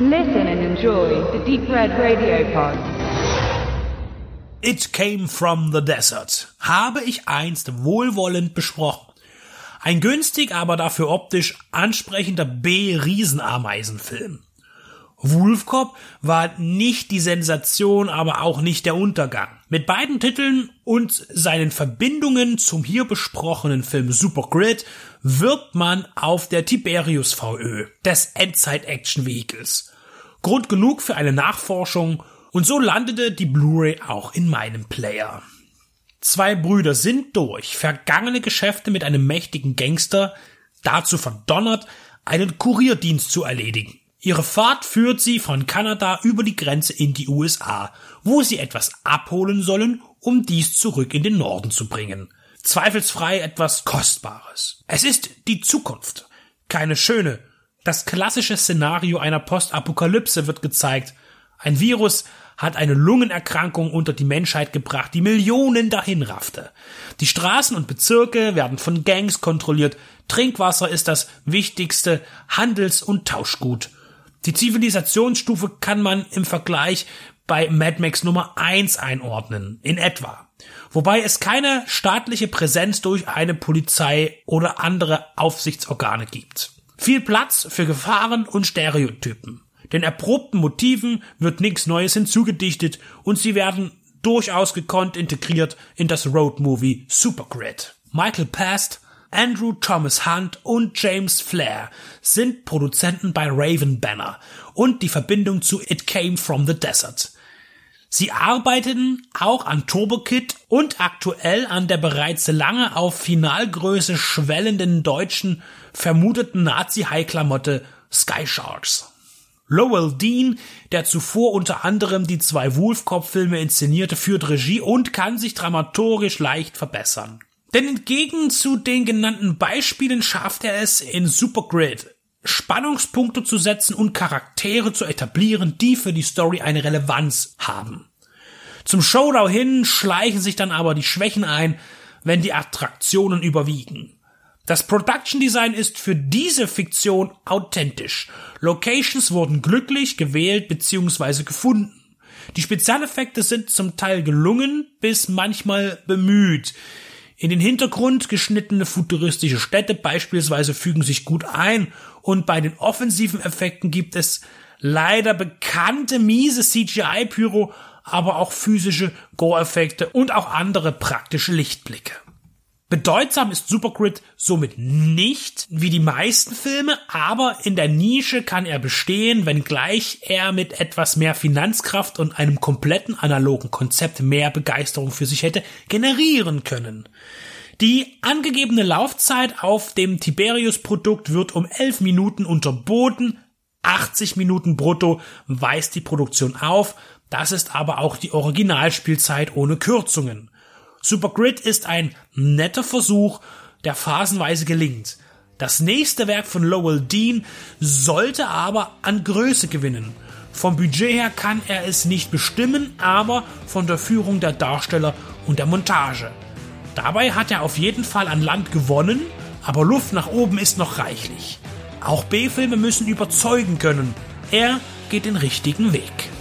Listen and enjoy the Deep Red Radio Pod. It Came from the Desert habe ich einst wohlwollend besprochen. Ein günstig, aber dafür optisch ansprechender B-Riesenameisenfilm. Wolfcop war nicht die Sensation, aber auch nicht der Untergang. Mit beiden Titeln und seinen Verbindungen zum hier besprochenen Film Super Grid wirbt man auf der Tiberius VÖ des Endzeit-Action-Vehicles. Grund genug für eine Nachforschung und so landete die Blu-ray auch in meinem Player. Zwei Brüder sind durch vergangene Geschäfte mit einem mächtigen Gangster dazu verdonnert, einen Kurierdienst zu erledigen. Ihre Fahrt führt sie von Kanada über die Grenze in die USA, wo sie etwas abholen sollen, um dies zurück in den Norden zu bringen. Zweifelsfrei etwas Kostbares. Es ist die Zukunft. Keine schöne. Das klassische Szenario einer Postapokalypse wird gezeigt. Ein Virus hat eine Lungenerkrankung unter die Menschheit gebracht, die Millionen dahin raffte. Die Straßen und Bezirke werden von Gangs kontrolliert. Trinkwasser ist das wichtigste Handels- und Tauschgut. Die Zivilisationsstufe kann man im Vergleich bei Mad Max Nummer 1 einordnen, in etwa. Wobei es keine staatliche Präsenz durch eine Polizei oder andere Aufsichtsorgane gibt. Viel Platz für Gefahren und Stereotypen. Den erprobten Motiven wird nichts Neues hinzugedichtet und sie werden durchaus gekonnt integriert in das Roadmovie Supergrid. Michael Past, Andrew Thomas Hunt und James Flair sind Produzenten bei Raven Banner und die Verbindung zu It Came from the Desert. Sie arbeiteten auch an Turbo Kid und aktuell an der bereits lange auf Finalgröße schwellenden deutschen vermuteten Nazi-High-Klamotte Sky Sharks. Lowell Dean, der zuvor unter anderem die zwei Wolfcop-Filme inszenierte, führt Regie und kann sich dramaturgisch leicht verbessern. Denn entgegen zu den genannten Beispielen schafft er es in Supergrid, Spannungspunkte zu setzen und Charaktere zu etablieren, die für die Story eine Relevanz haben. Zum Showdown hin schleichen sich dann aber die Schwächen ein, wenn die Attraktionen überwiegen. Das Production Design ist für diese Fiktion authentisch. Locations wurden glücklich gewählt bzw. gefunden. Die Spezialeffekte sind zum Teil gelungen bis manchmal bemüht. In den Hintergrund geschnittene futuristische Städte beispielsweise fügen sich gut ein und bei den offensiven Effekten gibt es leider bekannte miese CGI-Pyro, aber auch physische Gore-Effekte und auch andere praktische Lichtblicke. Bedeutsam ist Supergrid somit nicht wie die meisten Filme, aber in der Nische kann er bestehen, wenngleich er mit etwas mehr Finanzkraft und einem kompletten analogen Konzept mehr Begeisterung für sich hätte generieren können. Die angegebene Laufzeit auf dem Tiberius-Produkt wird um 11 Minuten unterboten, 80 Minuten brutto weist die Produktion auf, das ist aber auch die Originalspielzeit ohne Kürzungen. Supergrid ist ein netter Versuch, der phasenweise gelingt. Das nächste Werk von Lowell Dean sollte aber an Größe gewinnen. Vom Budget her kann er es nicht bestimmen, aber von der Führung der Darsteller und der Montage. Dabei hat er auf jeden Fall an Land gewonnen, aber Luft nach oben ist noch reichlich. Auch B-Filme müssen überzeugen können. Er geht den richtigen Weg.